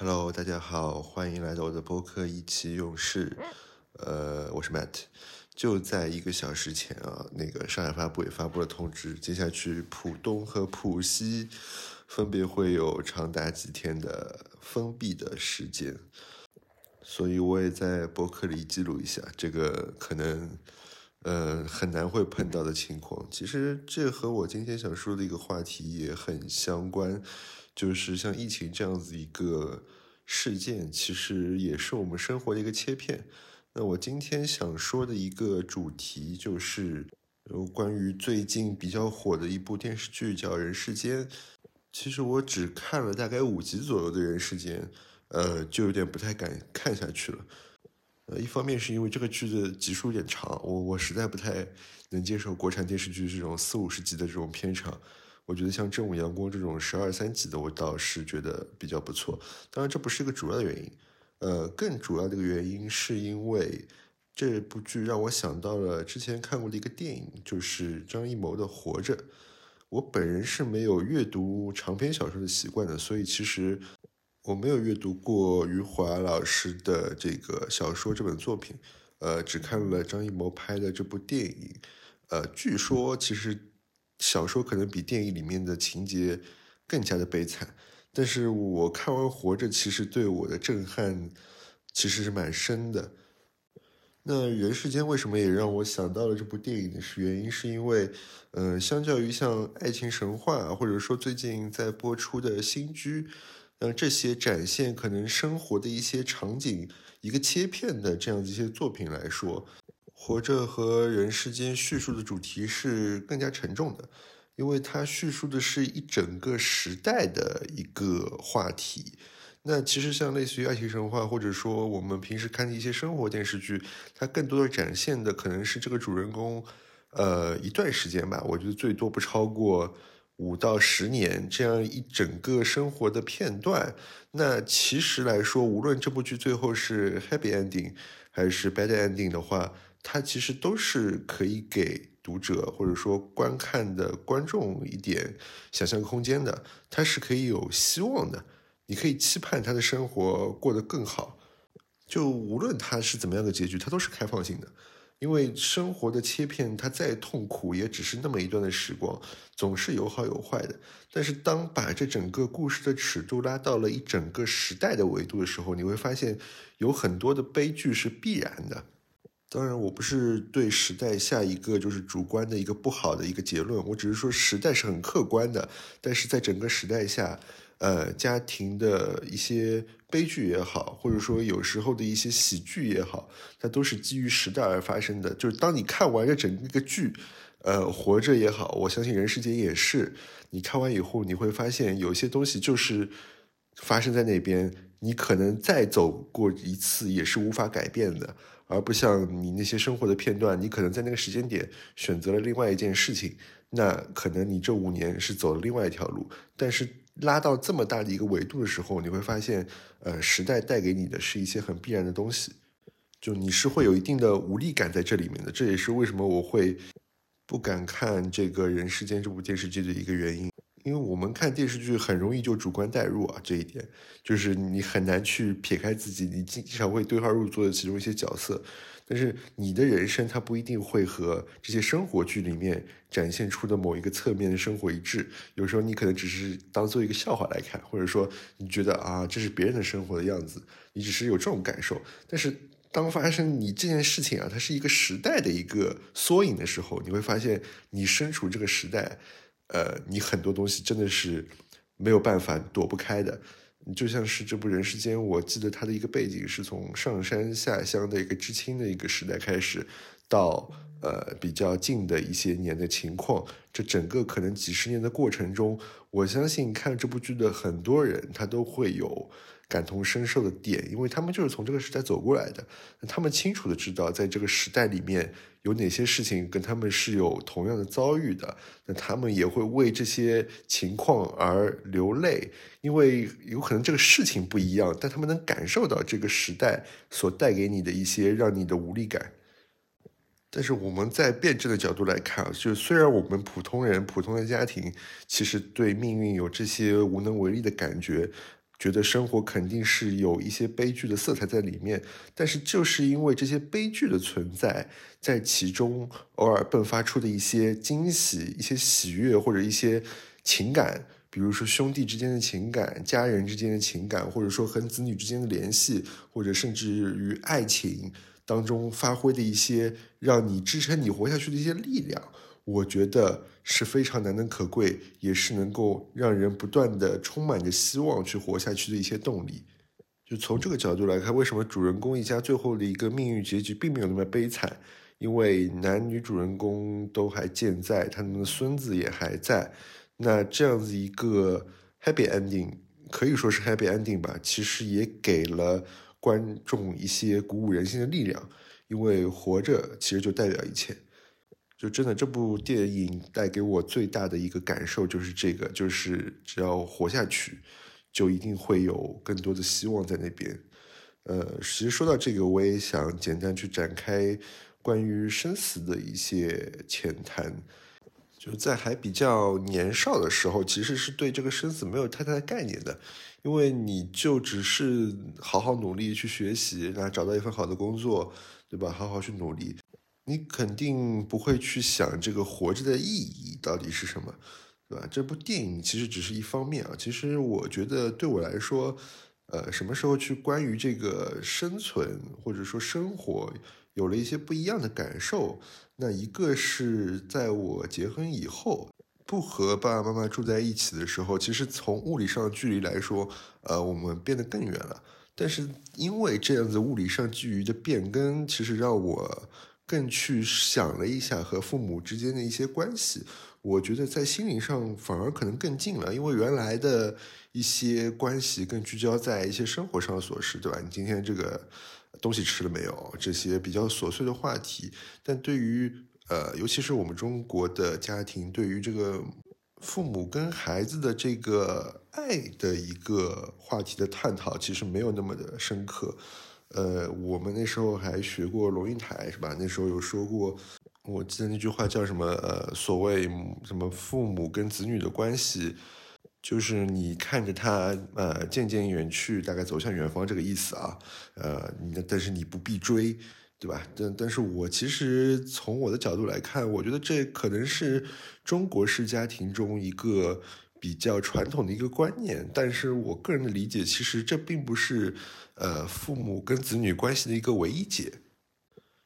Hello，大家好，欢迎来到我的播客意气用事。呃，我是 Matt。就在一个小时前啊，那个上海发布也发布了通知，接下去浦东和浦西分别会有长达几天的封闭的时间。所以我也在博客里记录一下这个可能呃很难会碰到的情况。其实这和我今天想说的一个话题也很相关。就是像疫情这样子一个事件，其实也是我们生活的一个切片。那我今天想说的一个主题，就是关于最近比较火的一部电视剧叫《人世间》。其实我只看了大概五集左右的《人世间》，呃，就有点不太敢看下去了。呃，一方面是因为这个剧的集数有点长，我我实在不太能接受国产电视剧这种四五十集的这种片长。我觉得像《正午阳光》这种十二三集的，我倒是觉得比较不错。当然，这不是一个主要的原因。呃，更主要的一个原因是因为这部剧让我想到了之前看过的一个电影，就是张艺谋的《活着》。我本人是没有阅读长篇小说的习惯的，所以其实我没有阅读过余华老师的这个小说这本作品。呃，只看了张艺谋拍的这部电影。呃，据说其实。小说可能比电影里面的情节更加的悲惨，但是我看完《活着》，其实对我的震撼其实是蛮深的。那人世间为什么也让我想到了这部电影？是原因是因为，呃，相较于像《爱情神话》或者说最近在播出的新居，呃，这些展现可能生活的一些场景一个切片的这样的一些作品来说。活着和人世间叙述的主题是更加沉重的，因为它叙述的是一整个时代的一个话题。那其实像类似于爱情神话，或者说我们平时看的一些生活电视剧，它更多的展现的可能是这个主人公，呃，一段时间吧，我觉得最多不超过五到十年这样一整个生活的片段。那其实来说，无论这部剧最后是 happy ending 还是 bad ending 的话，它其实都是可以给读者或者说观看的观众一点想象空间的，它是可以有希望的，你可以期盼他的生活过得更好，就无论他是怎么样的结局，它都是开放性的，因为生活的切片，它再痛苦也只是那么一段的时光，总是有好有坏的。但是当把这整个故事的尺度拉到了一整个时代的维度的时候，你会发现有很多的悲剧是必然的。当然，我不是对时代下一个就是主观的一个不好的一个结论，我只是说时代是很客观的。但是在整个时代下，呃，家庭的一些悲剧也好，或者说有时候的一些喜剧也好，它都是基于时代而发生的。就是当你看完这整个剧，呃，活着也好，我相信人世间也是，你看完以后你会发现有些东西就是发生在那边，你可能再走过一次也是无法改变的。而不像你那些生活的片段，你可能在那个时间点选择了另外一件事情，那可能你这五年是走了另外一条路。但是拉到这么大的一个维度的时候，你会发现，呃，时代带给你的是一些很必然的东西，就你是会有一定的无力感在这里面的。这也是为什么我会不敢看这个人世间这部电视剧的一个原因。因为我们看电视剧很容易就主观代入啊，这一点就是你很难去撇开自己，你经常会对号入座的其中一些角色，但是你的人生它不一定会和这些生活剧里面展现出的某一个侧面的生活一致，有时候你可能只是当做一个笑话来看，或者说你觉得啊这是别人的生活的样子，你只是有这种感受，但是当发生你这件事情啊，它是一个时代的一个缩影的时候，你会发现你身处这个时代。呃，你很多东西真的是没有办法躲不开的。就像是这部《人世间》，我记得它的一个背景是从上山下乡的一个知青的一个时代开始，到呃比较近的一些年的情况。这整个可能几十年的过程中，我相信看这部剧的很多人，他都会有。感同身受的点，因为他们就是从这个时代走过来的，他们清楚的知道，在这个时代里面有哪些事情跟他们是有同样的遭遇的，那他们也会为这些情况而流泪，因为有可能这个事情不一样，但他们能感受到这个时代所带给你的一些让你的无力感。但是我们在辩证的角度来看啊，就虽然我们普通人、普通的家庭，其实对命运有这些无能为力的感觉。觉得生活肯定是有一些悲剧的色彩在里面，但是就是因为这些悲剧的存在，在其中偶尔迸发出的一些惊喜、一些喜悦或者一些情感，比如说兄弟之间的情感、家人之间的情感，或者说和子女之间的联系，或者甚至于爱情当中发挥的一些让你支撑你活下去的一些力量。我觉得是非常难能可贵，也是能够让人不断的充满着希望去活下去的一些动力。就从这个角度来看，为什么主人公一家最后的一个命运结局并没有那么悲惨？因为男女主人公都还健在，他们的孙子也还在。那这样子一个 happy ending，可以说是 happy ending 吧。其实也给了观众一些鼓舞人心的力量，因为活着其实就代表一切。就真的这部电影带给我最大的一个感受就是这个，就是只要活下去，就一定会有更多的希望在那边。呃，其实说到这个，我也想简单去展开关于生死的一些浅谈。就在还比较年少的时候，其实是对这个生死没有太大的概念的，因为你就只是好好努力去学习，然后找到一份好的工作，对吧？好好去努力。你肯定不会去想这个活着的意义到底是什么，对吧？这部电影其实只是一方面啊。其实我觉得对我来说，呃，什么时候去关于这个生存或者说生活有了一些不一样的感受，那一个是在我结婚以后，不和爸爸妈妈住在一起的时候，其实从物理上距离来说，呃，我们变得更远了。但是因为这样子物理上距离的变更，其实让我。更去想了一下和父母之间的一些关系，我觉得在心灵上反而可能更近了，因为原来的一些关系更聚焦在一些生活上的琐事，对吧？你今天这个东西吃了没有？这些比较琐碎的话题，但对于呃，尤其是我们中国的家庭，对于这个父母跟孩子的这个爱的一个话题的探讨，其实没有那么的深刻。呃，我们那时候还学过龙应台，是吧？那时候有说过，我记得那句话叫什么？呃，所谓什么父母跟子女的关系，就是你看着他呃渐渐远去，大概走向远方这个意思啊。呃，但是你不必追，对吧？但但是我其实从我的角度来看，我觉得这可能是中国式家庭中一个比较传统的一个观念，但是我个人的理解，其实这并不是。呃，父母跟子女关系的一个唯一解，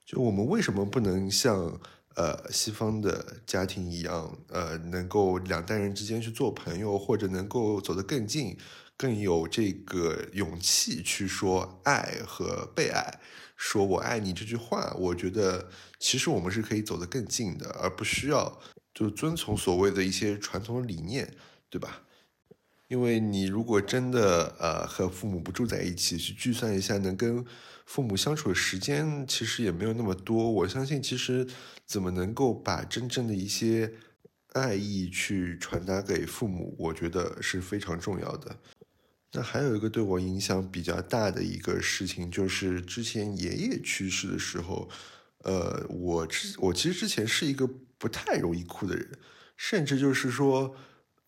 就我们为什么不能像呃西方的家庭一样，呃，能够两代人之间去做朋友，或者能够走得更近，更有这个勇气去说爱和被爱，说我爱你这句话，我觉得其实我们是可以走得更近的，而不需要就遵从所谓的一些传统理念，对吧？因为你如果真的呃和父母不住在一起，去计算一下能跟父母相处的时间，其实也没有那么多。我相信，其实怎么能够把真正的一些爱意去传达给父母，我觉得是非常重要的。那还有一个对我影响比较大的一个事情，就是之前爷爷去世的时候，呃，我之我其实之前是一个不太容易哭的人，甚至就是说。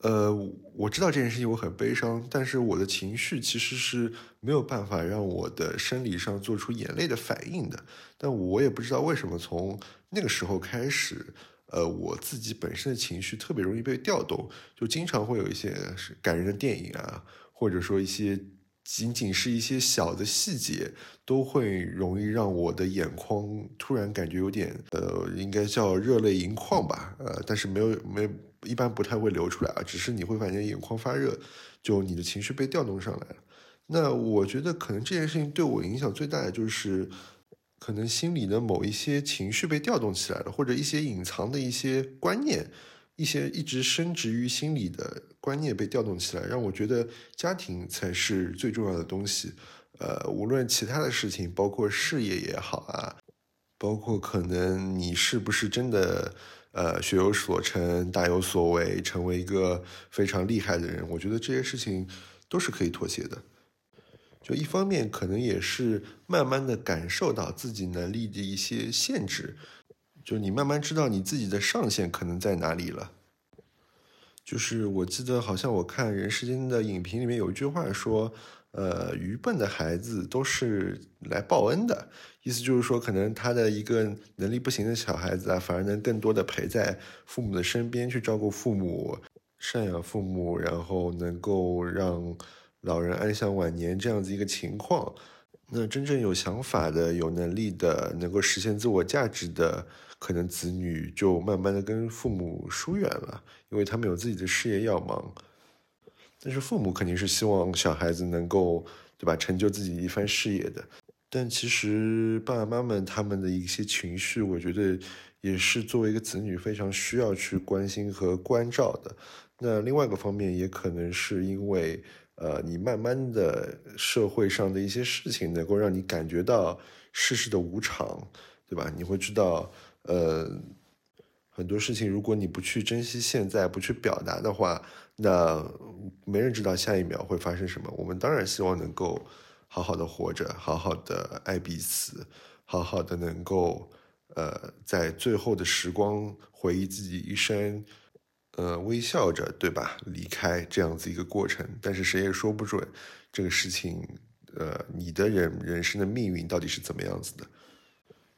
呃，我知道这件事情我很悲伤，但是我的情绪其实是没有办法让我的生理上做出眼泪的反应的。但我也不知道为什么，从那个时候开始，呃，我自己本身的情绪特别容易被调动，就经常会有一些感人的电影啊，或者说一些仅仅是一些小的细节，都会容易让我的眼眶突然感觉有点，呃，应该叫热泪盈眶吧，呃，但是没有没。一般不太会流出来啊，只是你会发现眼眶发热，就你的情绪被调动上来了。那我觉得可能这件事情对我影响最大的就是，可能心里的某一些情绪被调动起来了，或者一些隐藏的一些观念，一些一直深植于心里的观念被调动起来，让我觉得家庭才是最重要的东西。呃，无论其他的事情，包括事业也好啊，包括可能你是不是真的。呃，学有所成，大有所为，成为一个非常厉害的人，我觉得这些事情都是可以妥协的。就一方面，可能也是慢慢的感受到自己能力的一些限制，就你慢慢知道你自己的上限可能在哪里了。就是我记得好像我看《人世间》的影评里面有一句话说，呃，愚笨的孩子都是来报恩的，意思就是说，可能他的一个能力不行的小孩子啊，反而能更多的陪在父母的身边去照顾父母、赡养父母，然后能够让老人安享晚年这样子一个情况。那真正有想法的、有能力的、能够实现自我价值的，可能子女就慢慢的跟父母疏远了，因为他们有自己的事业要忙。但是父母肯定是希望小孩子能够，对吧，成就自己一番事业的。但其实爸爸妈妈他们的一些情绪，我觉得也是作为一个子女非常需要去关心和关照的。那另外一个方面，也可能是因为。呃，你慢慢的社会上的一些事情，能够让你感觉到世事的无常，对吧？你会知道，呃，很多事情，如果你不去珍惜现在，不去表达的话，那没人知道下一秒会发生什么。我们当然希望能够好好的活着，好好的爱彼此，好好的能够，呃，在最后的时光回忆自己一生。呃，微笑着，对吧？离开这样子一个过程，但是谁也说不准这个事情，呃，你的人人生的命运到底是怎么样子的。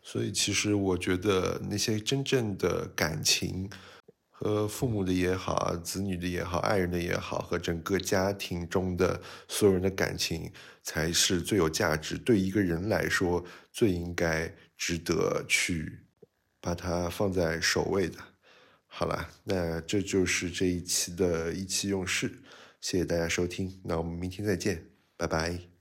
所以，其实我觉得那些真正的感情，和父母的也好，子女的也好，爱人的也好，和整个家庭中的所有人的感情，才是最有价值，对一个人来说最应该值得去把它放在首位的。好了，那这就是这一期的意气用事，谢谢大家收听，那我们明天再见，拜拜。